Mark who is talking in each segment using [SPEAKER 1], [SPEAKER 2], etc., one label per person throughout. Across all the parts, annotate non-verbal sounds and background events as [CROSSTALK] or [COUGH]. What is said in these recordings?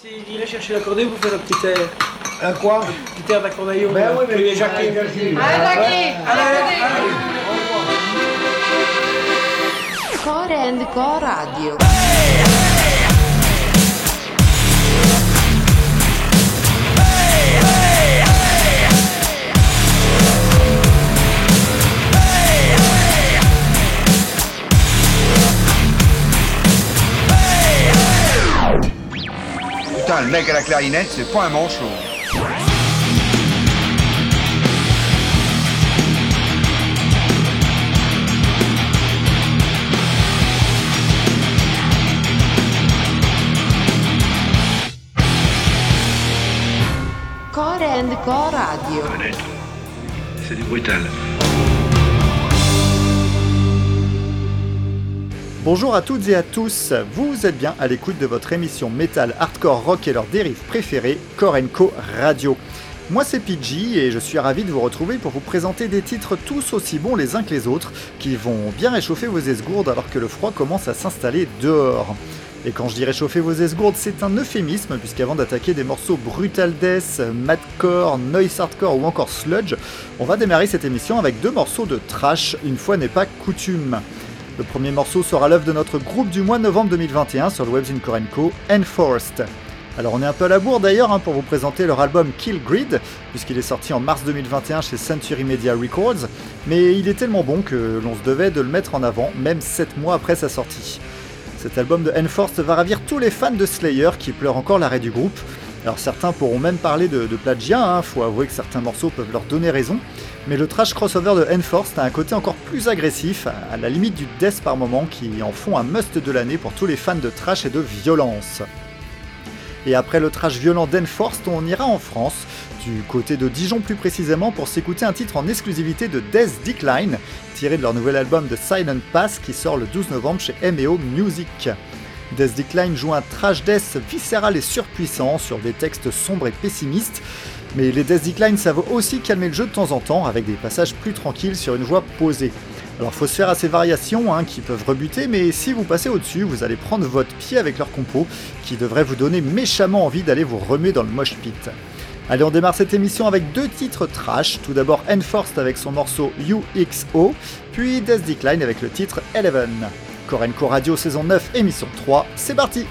[SPEAKER 1] S'il irait chercher l'accordéon pour faire un petit air.
[SPEAKER 2] Un quoi
[SPEAKER 1] Un petit air d'accordéon.
[SPEAKER 2] Ben oui, mais
[SPEAKER 1] que les Jacqueline.
[SPEAKER 2] Jacqueline.
[SPEAKER 3] Allez,
[SPEAKER 1] Allez, allez.
[SPEAKER 4] Core and Co Radio.
[SPEAKER 5] Putain, le mec à la clarinette, c'est pas un manchot.
[SPEAKER 4] Core and Co Radio.
[SPEAKER 6] C'est du brutal.
[SPEAKER 7] Bonjour à toutes et à tous, vous êtes bien à l'écoute de votre émission Metal Hardcore Rock et leurs dérives préférées, Core Co Radio. Moi c'est PG et je suis ravi de vous retrouver pour vous présenter des titres tous aussi bons les uns que les autres, qui vont bien réchauffer vos esgourdes alors que le froid commence à s'installer dehors. Et quand je dis réchauffer vos esgourdes, c'est un euphémisme, puisqu'avant d'attaquer des morceaux brutal death, madcore, noise hardcore ou encore sludge, on va démarrer cette émission avec deux morceaux de trash, une fois n'est pas coutume. Le premier morceau sera l'œuvre de notre groupe du mois de novembre 2021 sur le Webs in Korenko, Enforced. Alors on est un peu à la bourre d'ailleurs hein, pour vous présenter leur album Kill Grid, puisqu'il est sorti en mars 2021 chez Century Media Records, mais il est tellement bon que l'on se devait de le mettre en avant, même 7 mois après sa sortie. Cet album de Enforced va ravir tous les fans de Slayer qui pleurent encore l'arrêt du groupe. Alors certains pourront même parler de, plagiat, hein, faut avouer que certains morceaux peuvent leur donner raison, mais le trash crossover de Enforced a un côté encore plus agressif, à la limite du death par moment, qui en font un must de l'année pour tous les fans de trash et de violence. Et après le trash violent d'Enforced, on ira en France, du côté de Dijon plus précisément, pour s'écouter un titre en exclusivité de Death Decline, tiré de leur nouvel album The Silent Pass qui sort le 12 novembre chez MEO Music. Death Decline joue un trash death viscéral et surpuissant sur des textes sombres et pessimistes, mais les Death Decline savent aussi calmer le jeu de temps en temps avec des passages plus tranquilles sur une voix posée. Alors faut se faire à ces variations hein, qui peuvent rebuter, mais si vous passez au-dessus, vous allez prendre votre pied avec leur compo, qui devrait vous donner méchamment envie d'aller vous remuer dans le mosh pit. Allez, on démarre cette émission avec deux titres trash. Tout d'abord Enforced avec son morceau UXO, puis Death Decline avec le titre Eleven. Korenko Radio saison 9, émission 3, c'est parti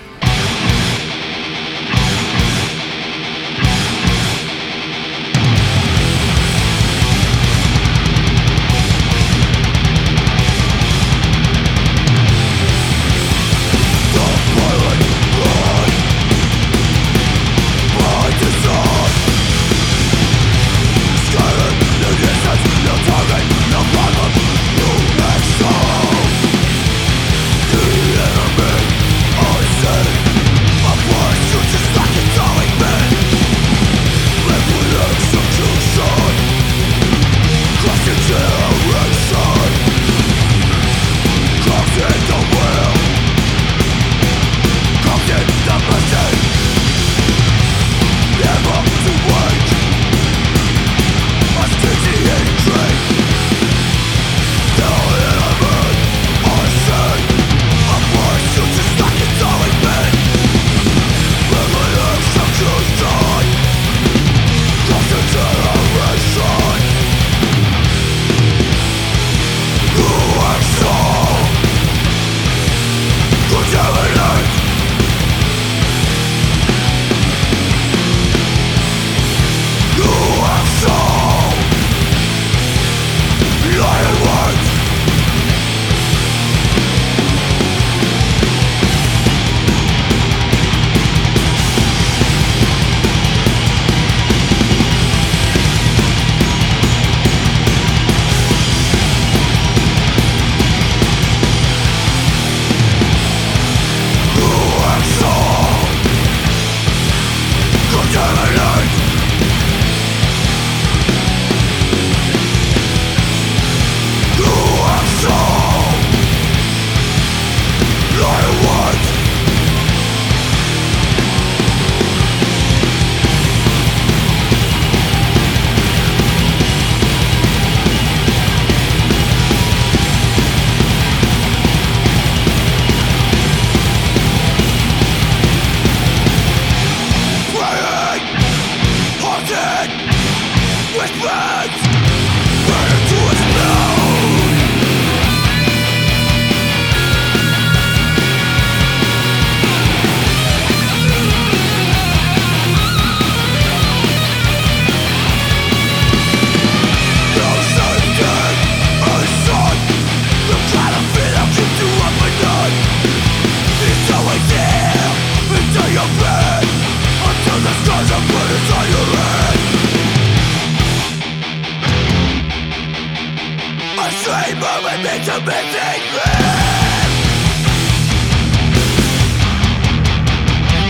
[SPEAKER 4] Send
[SPEAKER 2] me to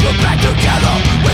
[SPEAKER 2] We're back together.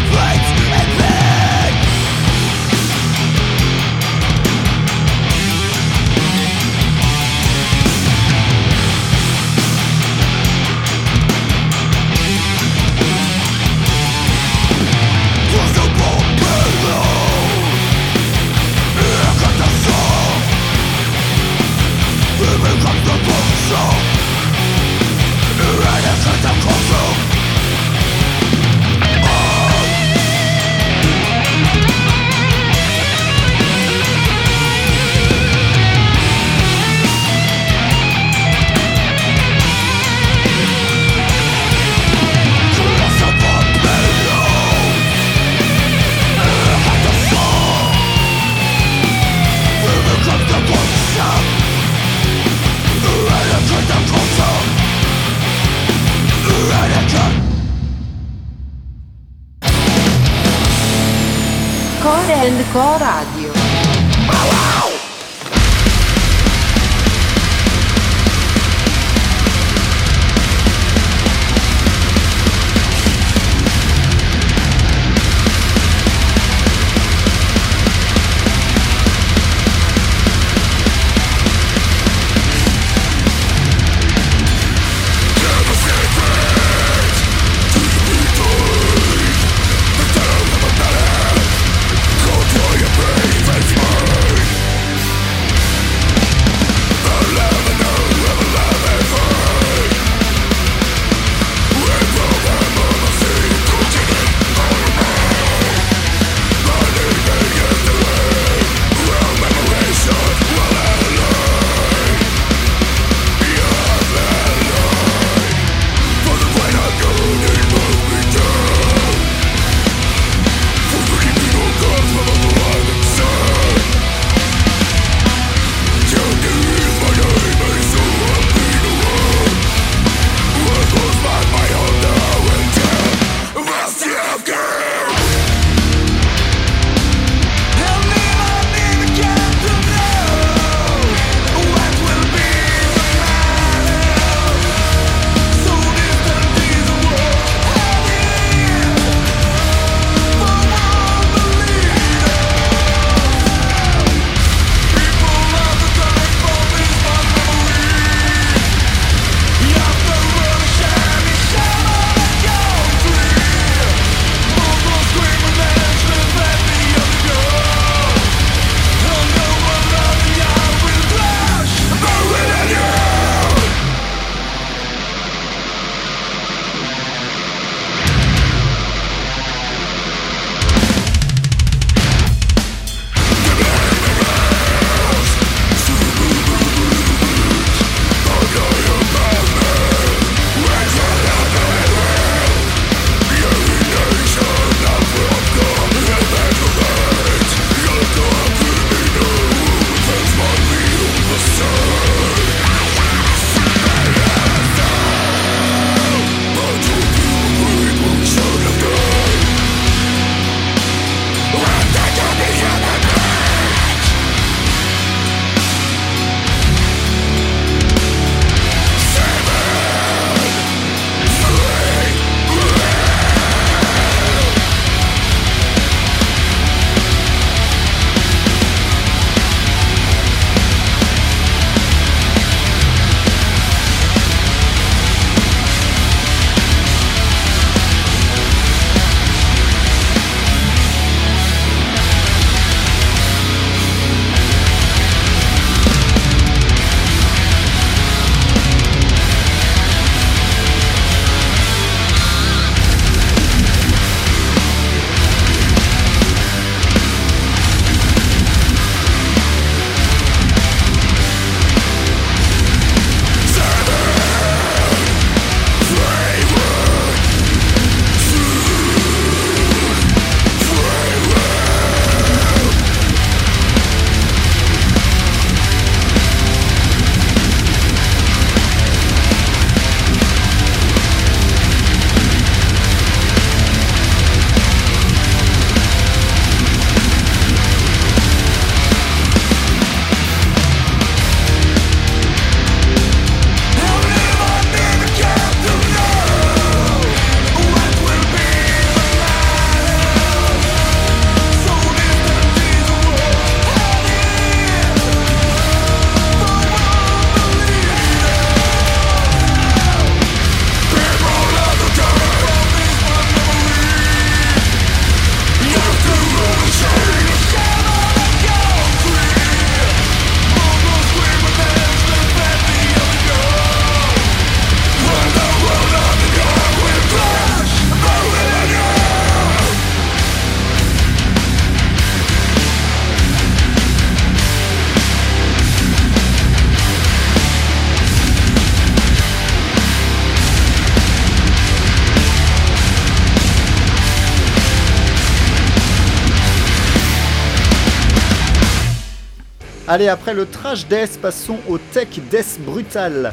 [SPEAKER 7] Allez, après le trash death, passons au tech death brutal.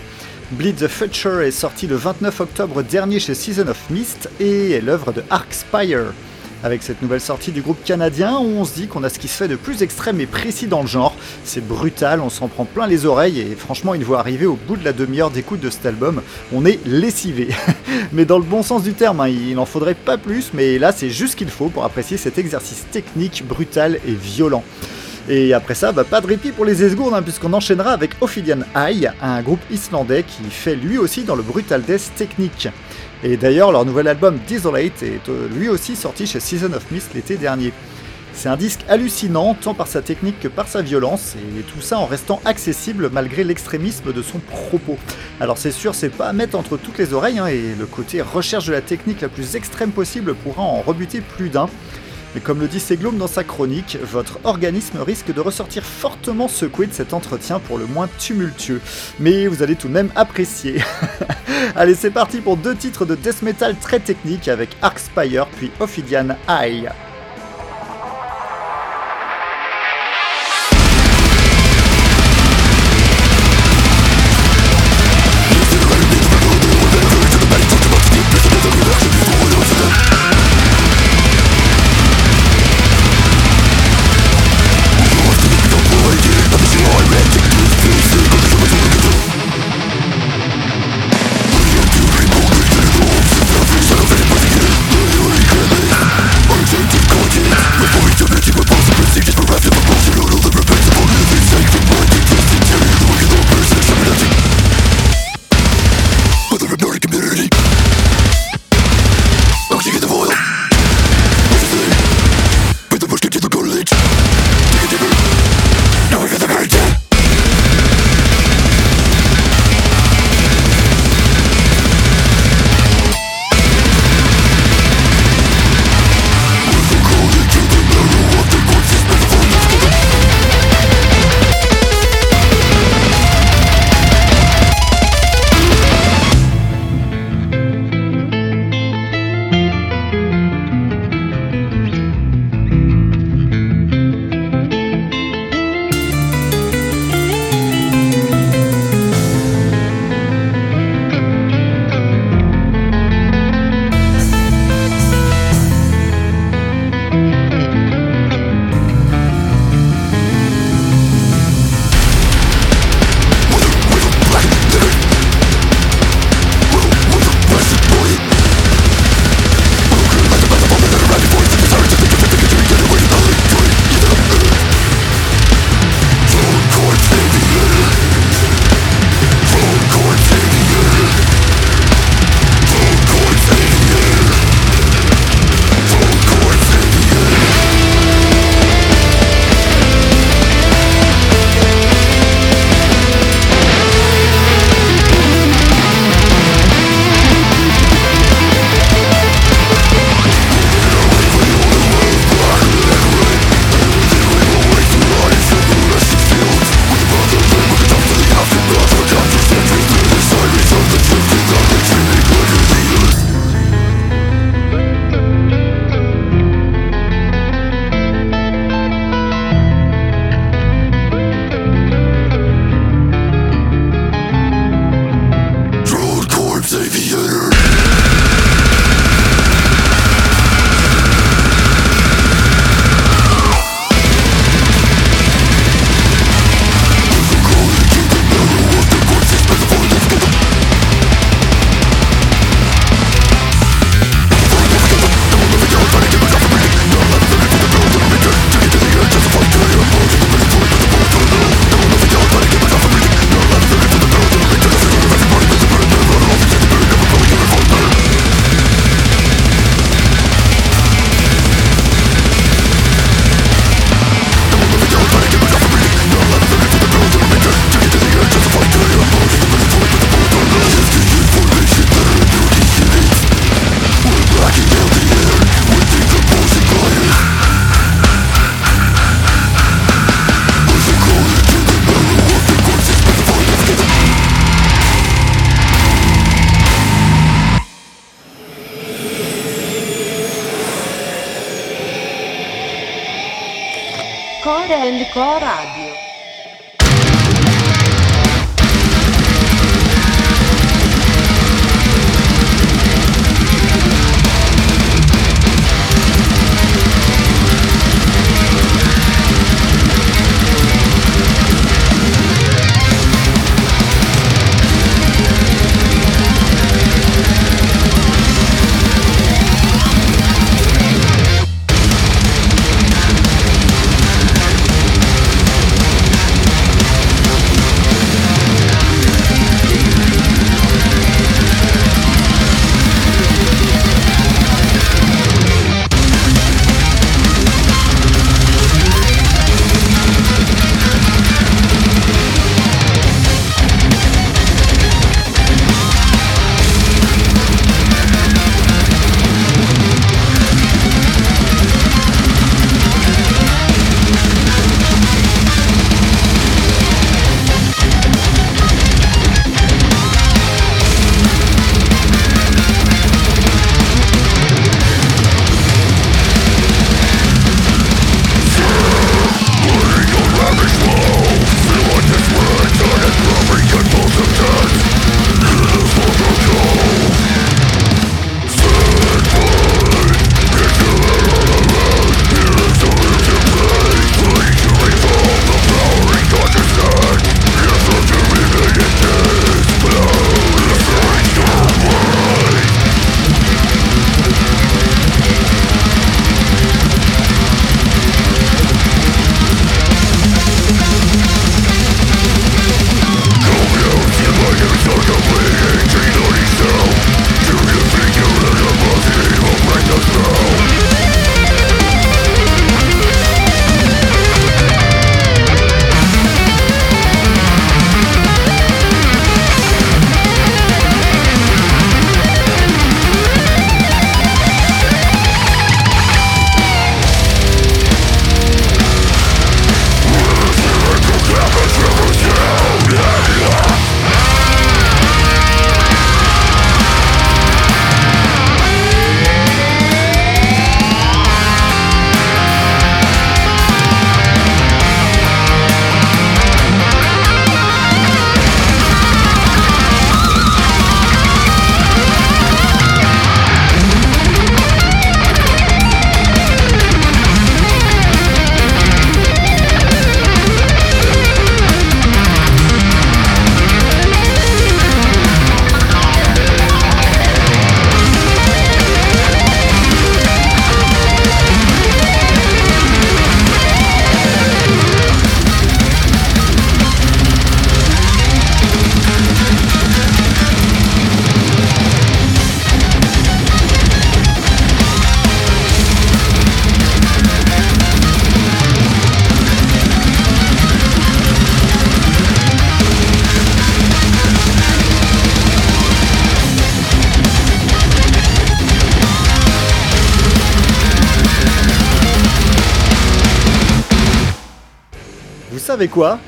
[SPEAKER 7] Bleed the Future est sorti le 29 octobre dernier chez Season of Mist et est l'œuvre de Arcspire. Avec cette nouvelle sortie du groupe canadien, on se dit qu'on a ce qui se fait de plus extrême et précis dans le genre. C'est brutal, on s'en prend plein les oreilles et franchement, une fois arrivé au bout de la demi-heure d'écoute de cet album, on est lessivé. [LAUGHS] mais dans le bon sens du terme, hein, il n'en faudrait pas plus, mais là c'est juste ce qu'il faut pour apprécier cet exercice technique, brutal et violent. Et après ça, bah, pas de répit pour les esgourdes, hein, puisqu'on enchaînera avec Ophidian Eye, un groupe islandais qui fait lui aussi dans le brutal death technique. Et d'ailleurs, leur nouvel album Desolate est euh, lui aussi sorti chez Season of Mist l'été dernier. C'est un disque hallucinant, tant par sa technique que par sa violence, et tout ça en restant accessible malgré l'extrémisme de son propos. Alors c'est sûr, c'est pas à mettre entre toutes les oreilles, hein, et le côté recherche de la technique la plus extrême possible pourra en rebuter plus d'un. Mais comme le dit Seglom dans sa chronique, votre organisme risque de ressortir fortement secoué de cet entretien pour le moins tumultueux. Mais vous allez tout de même apprécier. [LAUGHS] Allez, c'est parti pour deux titres de death metal très techniques avec Arcspire puis Ophidian Eye.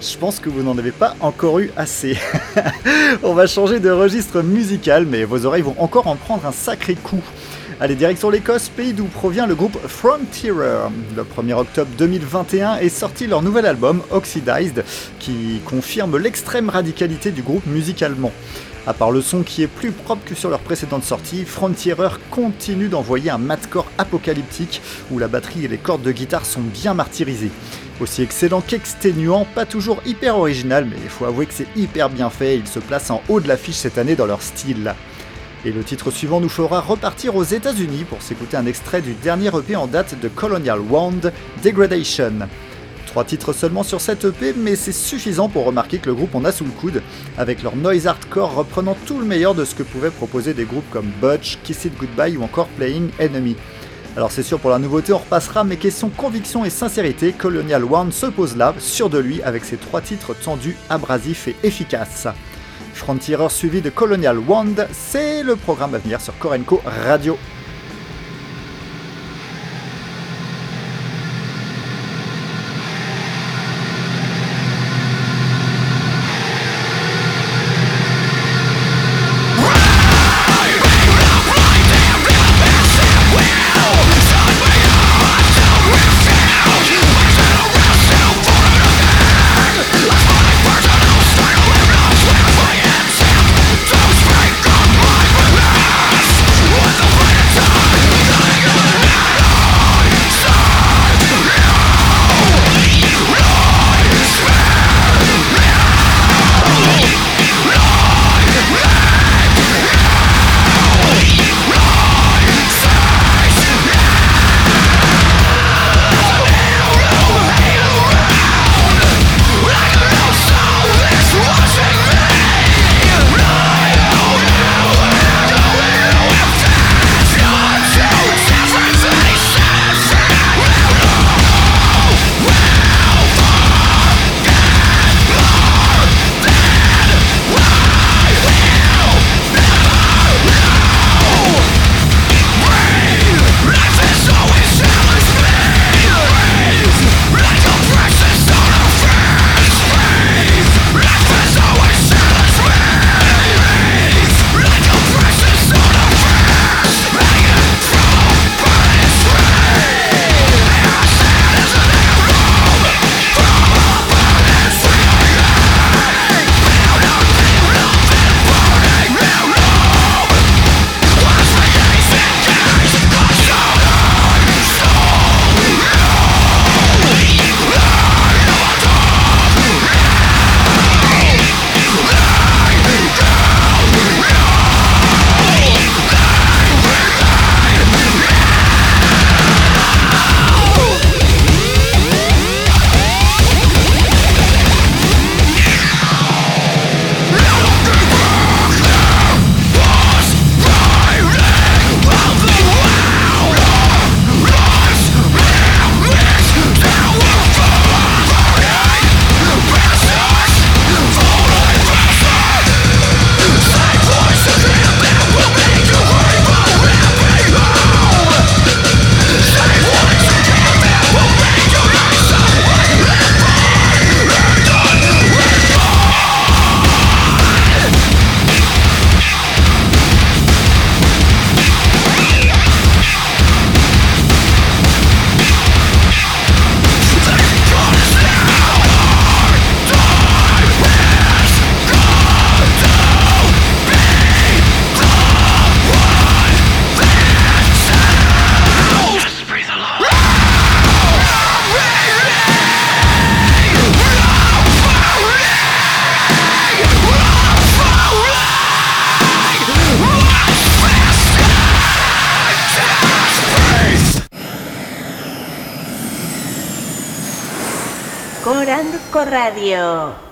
[SPEAKER 7] Je pense que vous n'en avez pas encore eu assez. [LAUGHS] On va changer de registre musical, mais vos oreilles vont encore en prendre un sacré coup. Allez, direction l'Écosse, pays d'où provient le groupe Frontierer. Le 1er octobre 2021 est sorti leur nouvel album, Oxidized, qui confirme l'extrême radicalité du groupe musicalement. À part le son qui est plus propre que sur leur précédente sortie, Frontierer continue d'envoyer un madcore apocalyptique où la batterie et les cordes de guitare sont bien martyrisées. Aussi excellent qu'exténuant, pas toujours hyper original, mais il faut avouer que c'est hyper bien fait, ils se placent en haut de l'affiche cette année dans leur style. Et le titre suivant nous fera repartir aux États-Unis pour s'écouter un extrait du dernier EP en date de Colonial Wand, Degradation. Trois titres seulement sur cette EP, mais c'est suffisant pour remarquer que le groupe en a sous le coude, avec leur noise hardcore reprenant tout le meilleur de ce que pouvaient proposer des groupes comme Butch, Kiss It Goodbye ou encore Playing Enemy. Alors c'est sûr pour la nouveauté on repassera, mais question conviction et sincérité, Colonial One se pose là, sûr de lui, avec ses trois titres tendus, abrasifs et efficaces. Frontierer suivi de Colonial Wand, c'est le programme à venir sur Korenko Radio.
[SPEAKER 2] Coranco Radio.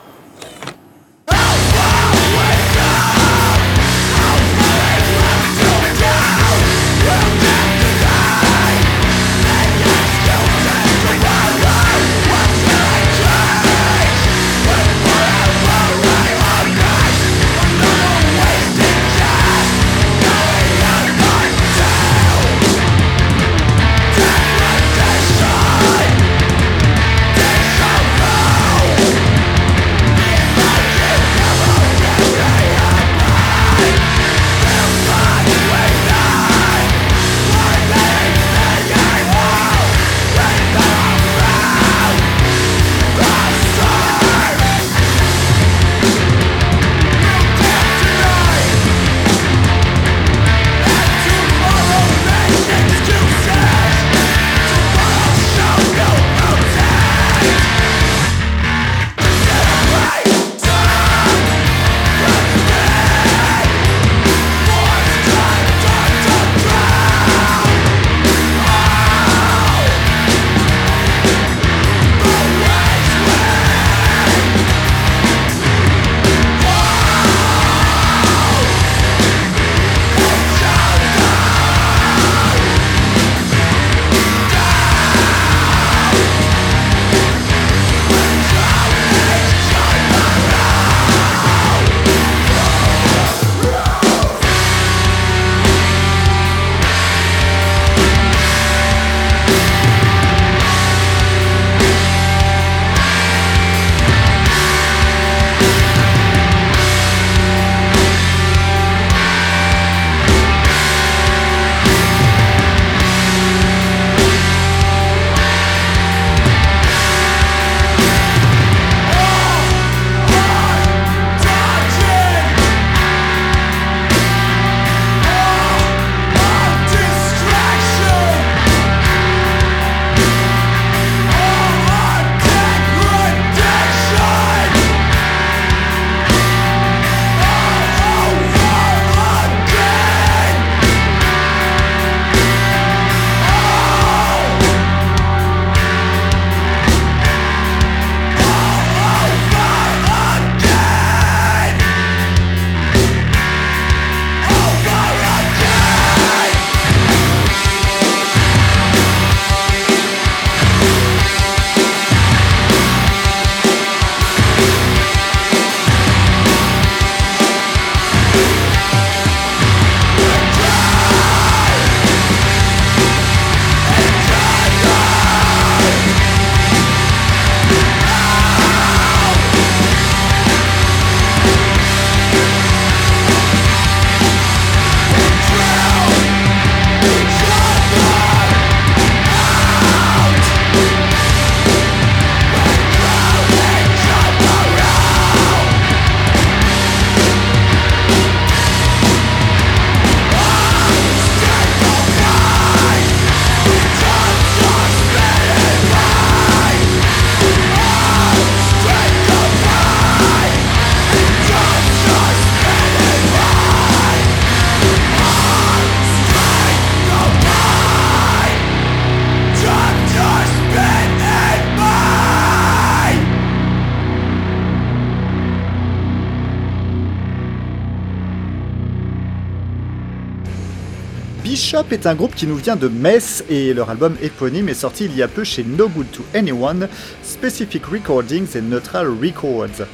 [SPEAKER 7] Bishop est un groupe qui nous vient de Metz et leur album éponyme est sorti il y a peu chez No Good to Anyone, Specific Recordings et Neutral Records.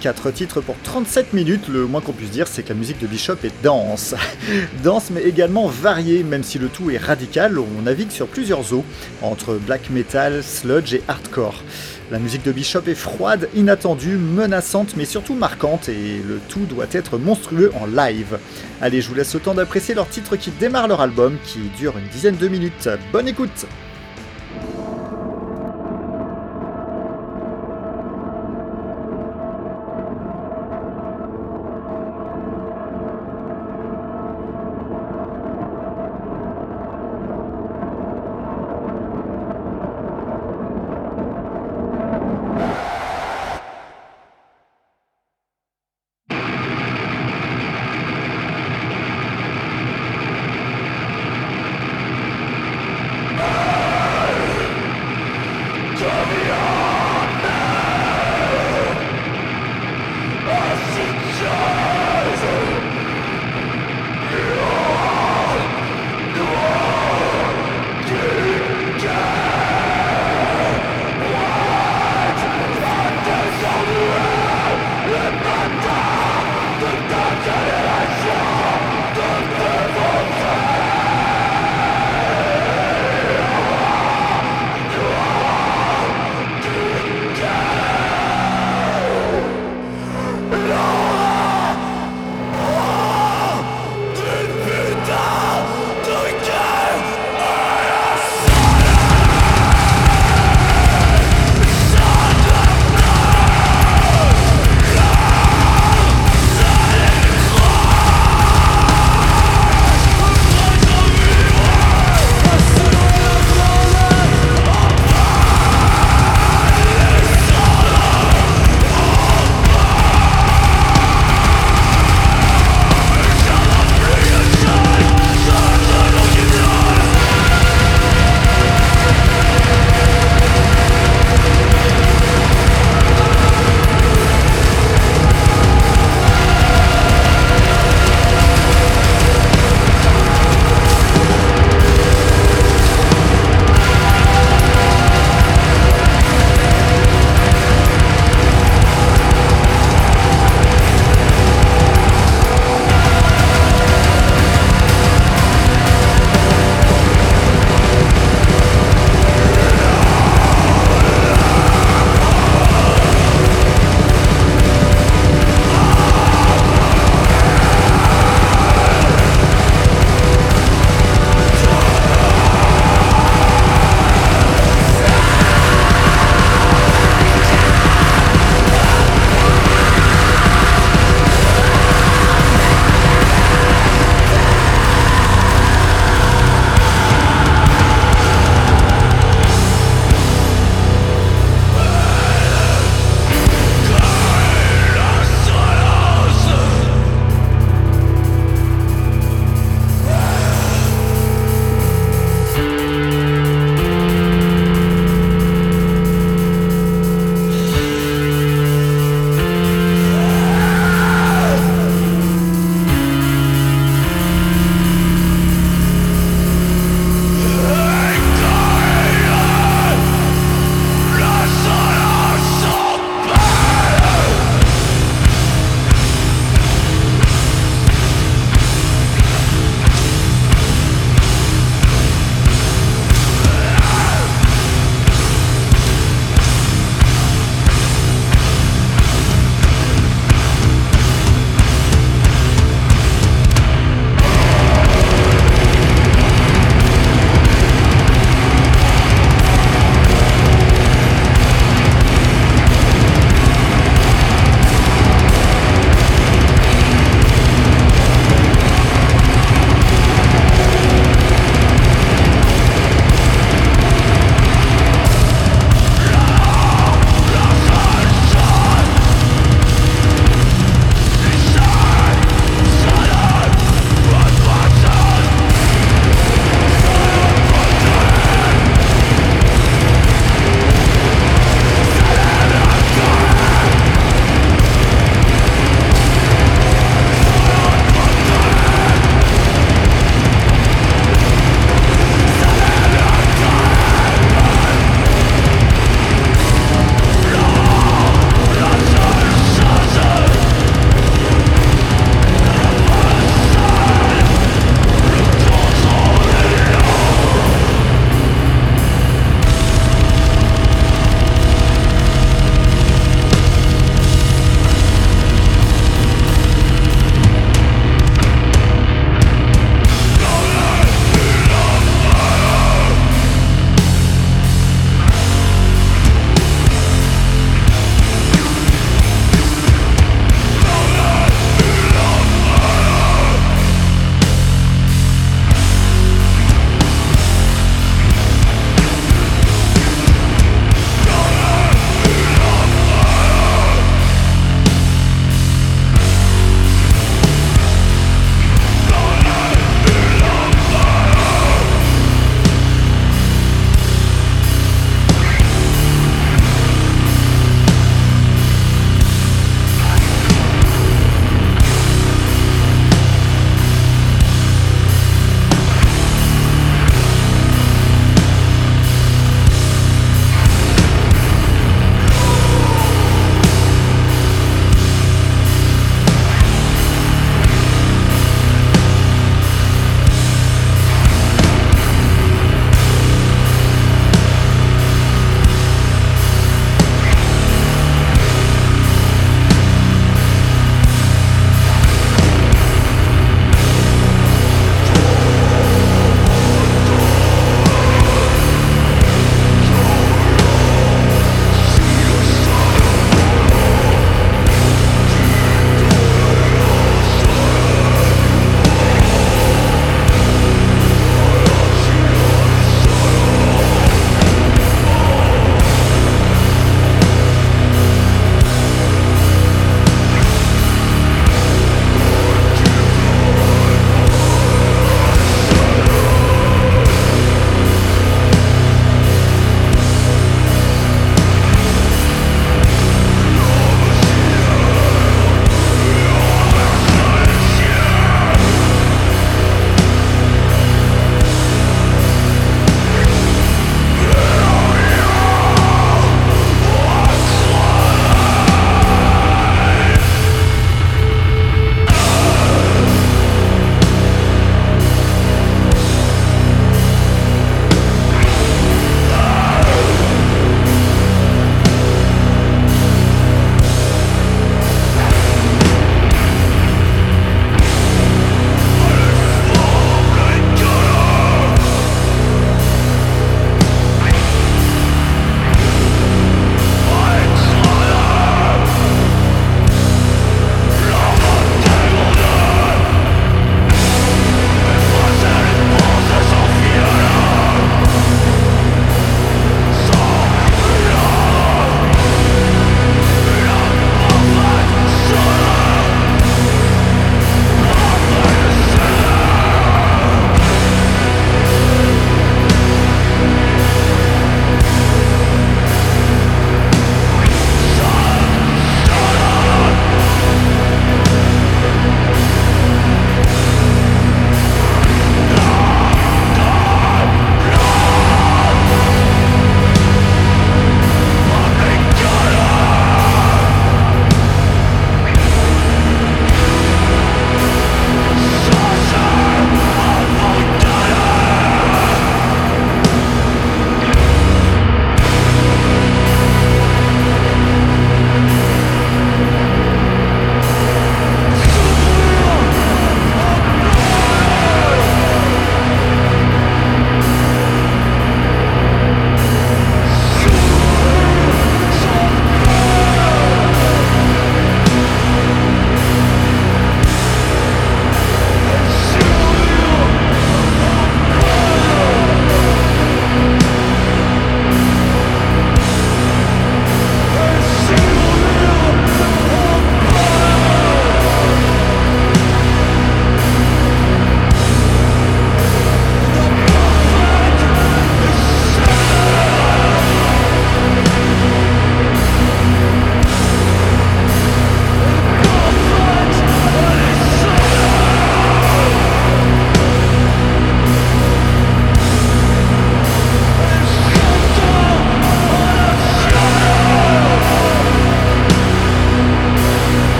[SPEAKER 7] 4 titres pour 37 minutes, le moins qu'on puisse dire c'est que la musique de Bishop est dense. [LAUGHS] dense mais également variée, même si le tout est radical, on navigue sur plusieurs eaux, entre black metal, sludge et hardcore. La musique de Bishop est froide, inattendue, menaçante, mais surtout marquante, et le tout doit être monstrueux en live. Allez, je vous laisse le d'apprécier leur titre qui démarre leur album, qui dure une dizaine de minutes. Bonne écoute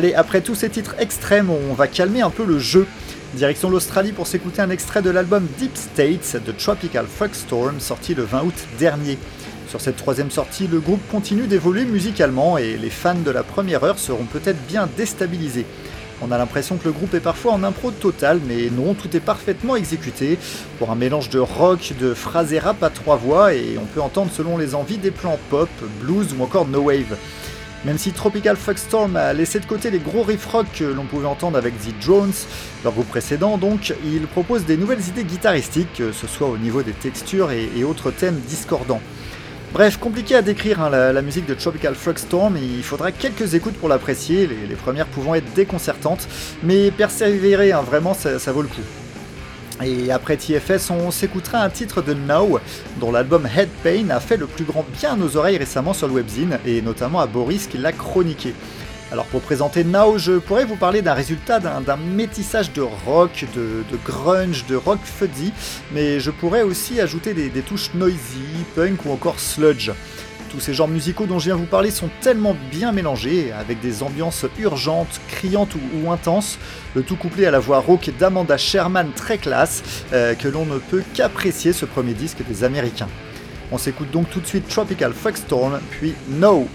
[SPEAKER 7] Allez, après tous ces titres extrêmes, on va calmer un peu le jeu. Direction l'Australie pour s'écouter un extrait de l'album Deep States de Tropical Fuckstorm sorti le 20 août dernier. Sur cette troisième sortie, le groupe continue d'évoluer musicalement et les fans de la première heure seront peut-être bien déstabilisés. On a l'impression que le groupe est parfois en impro total, mais non, tout est parfaitement exécuté pour un mélange de rock, de phrases et rap à trois voix, et on peut entendre selon les envies des plans pop, blues ou encore no wave. Même si Tropical Fuckstorm a laissé de côté les gros riff rock que l'on pouvait entendre avec The Drones, leur groupe précédent donc, il propose des nouvelles idées guitaristiques, que ce soit au niveau des textures et, et autres thèmes discordants. Bref, compliqué à décrire hein, la, musique de Tropical Fuckstorm, il faudra quelques écoutes pour l'apprécier, les, premières pouvant être déconcertantes, mais persévérer, hein, vraiment ça vaut le coup. Et après TFS, on s'écoutera un titre de Now, dont l'album Head Pain a fait le plus grand bien à nos oreilles récemment sur le webzine, et notamment à Boris qui l'a chroniqué. Alors pour présenter Now, je pourrais vous parler d'un résultat d'un métissage de rock, de, grunge, de rock fuzzy, mais je pourrais aussi ajouter des touches noisy, punk ou encore sludge. Tous ces genres musicaux dont je viens vous parler sont tellement bien mélangés, avec des ambiances urgentes, criantes ou, intenses, le tout couplé à la voix rauque d'Amanda Sherman très classe, euh, que l'on ne peut qu'apprécier ce premier disque des Américains. On s'écoute donc tout de suite Tropical Fuckstorm, puis No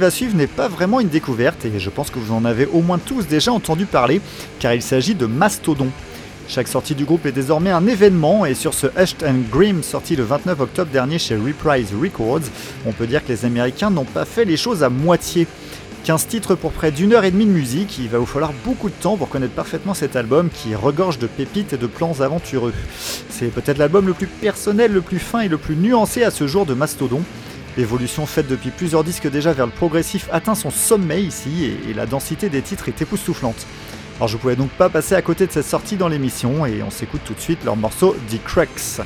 [SPEAKER 7] va suivre n'est pas vraiment une découverte et je pense que vous en avez au moins tous déjà entendu parler car il s'agit de Mastodon. Chaque sortie du groupe est désormais un événement et sur ce Hushed and Grim sorti le 29 octobre dernier chez Reprise Records, on peut dire que les Américains n'ont pas fait les choses à moitié. 15 titres pour près d'une heure et demie de musique, il va vous falloir beaucoup de temps pour connaître parfaitement cet album qui regorge de pépites et de plans aventureux. C'est peut-être l'album le plus personnel, le plus fin et le plus nuancé à ce jour de Mastodon. L'évolution faite depuis plusieurs disques déjà vers le progressif atteint son sommet ici et, la densité des titres est époustouflante. Alors je pouvais donc pas passer à côté de cette sortie dans l'émission et on s'écoute tout de suite leur morceau The Cracks.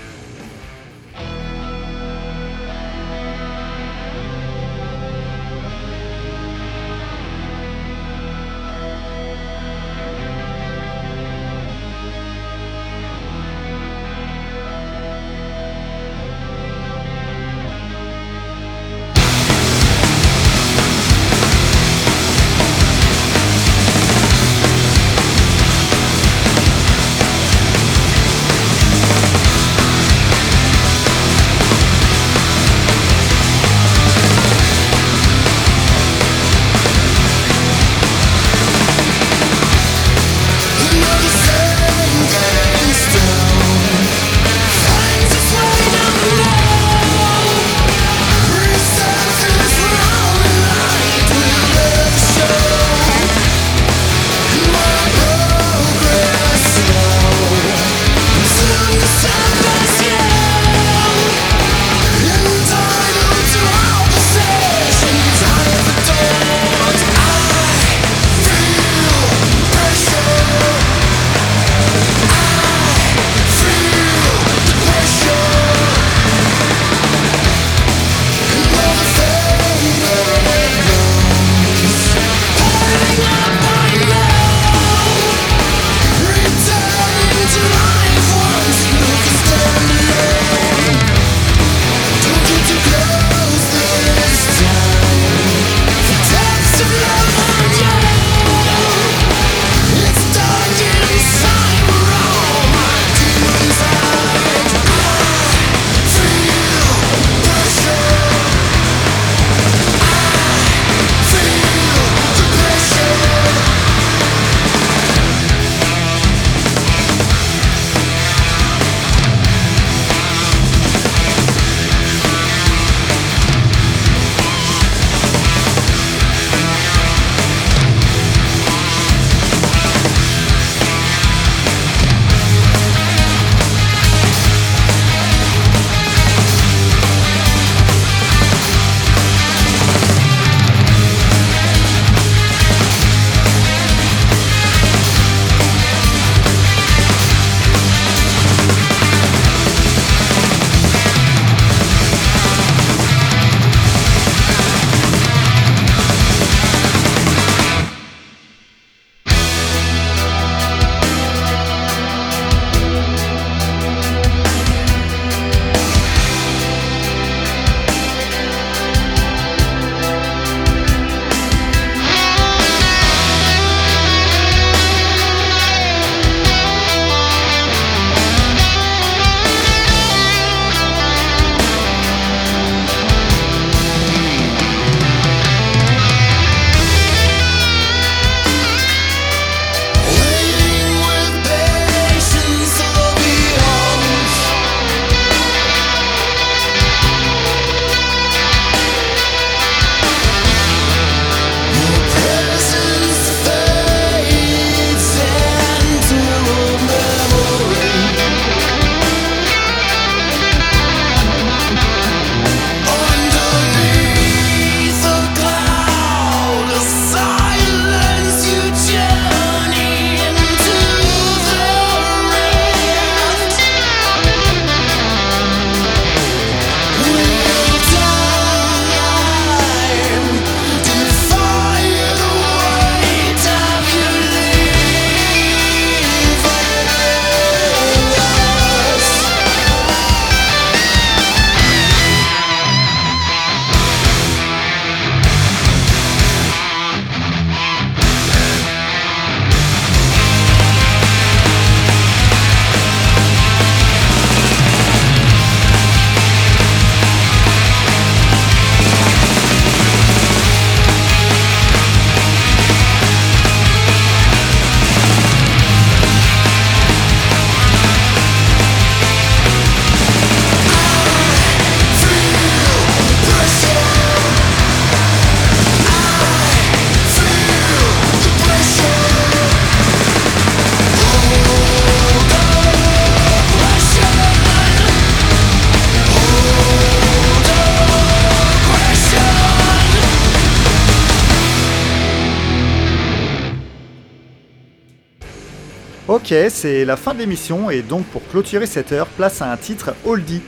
[SPEAKER 7] Ok, c'est la fin de l'émission et donc pour clôturer cette heure, place à un titre oldie.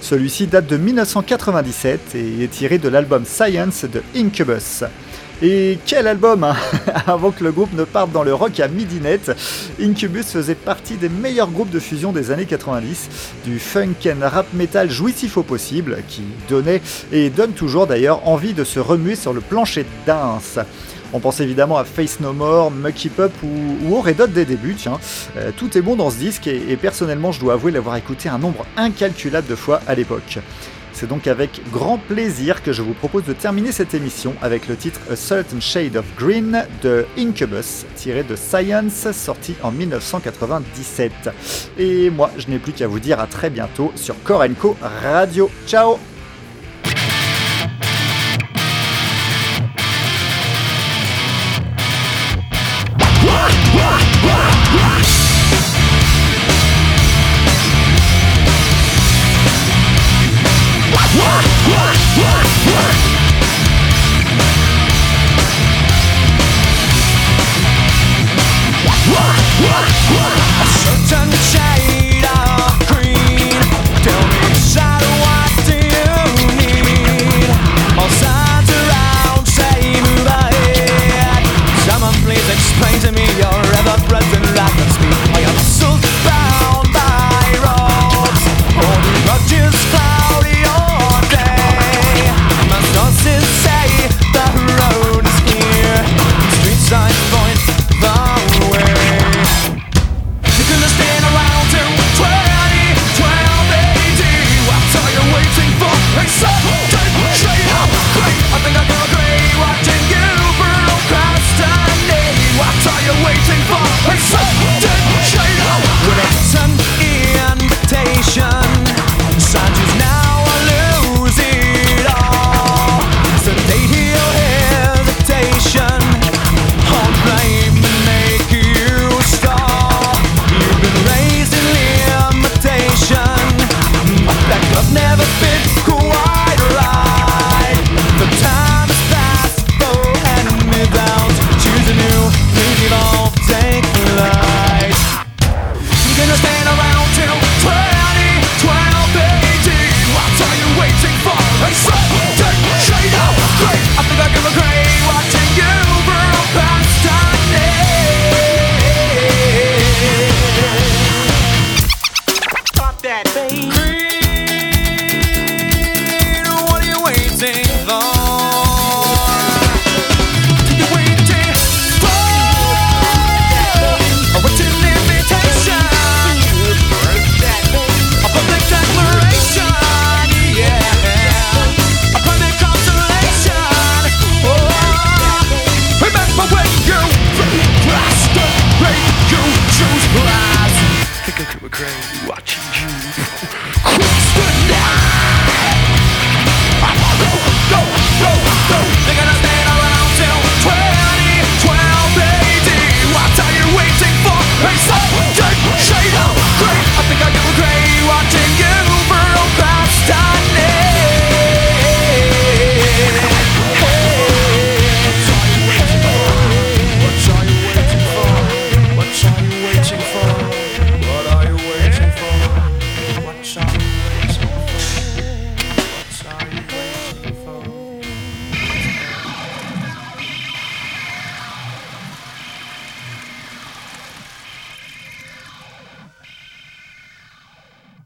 [SPEAKER 7] Celui-ci date de 1997 et est tiré de l'album Science de Incubus. Et quel album hein [LAUGHS] Avant que le groupe ne parte dans le rock à midinette, Incubus faisait partie des meilleurs groupes de fusion des années 90, du funk and rap metal jouissif au possible, qui donnait et donne toujours d'ailleurs envie de se remuer sur le plancher de danse. On pense évidemment à Face No More, Mucky Pup ou, ou au Red Hot des débuts, tiens. Euh, tout est bon dans ce disque et personnellement je dois avouer l'avoir écouté un nombre incalculable de fois à l'époque. C'est donc avec grand plaisir que je vous propose de terminer cette émission avec le titre A Certain Shade of Green de Incubus, tiré de Science, sorti en 1997. Et moi, je n'ai plus qu'à vous dire à très bientôt sur Korenko Radio. Ciao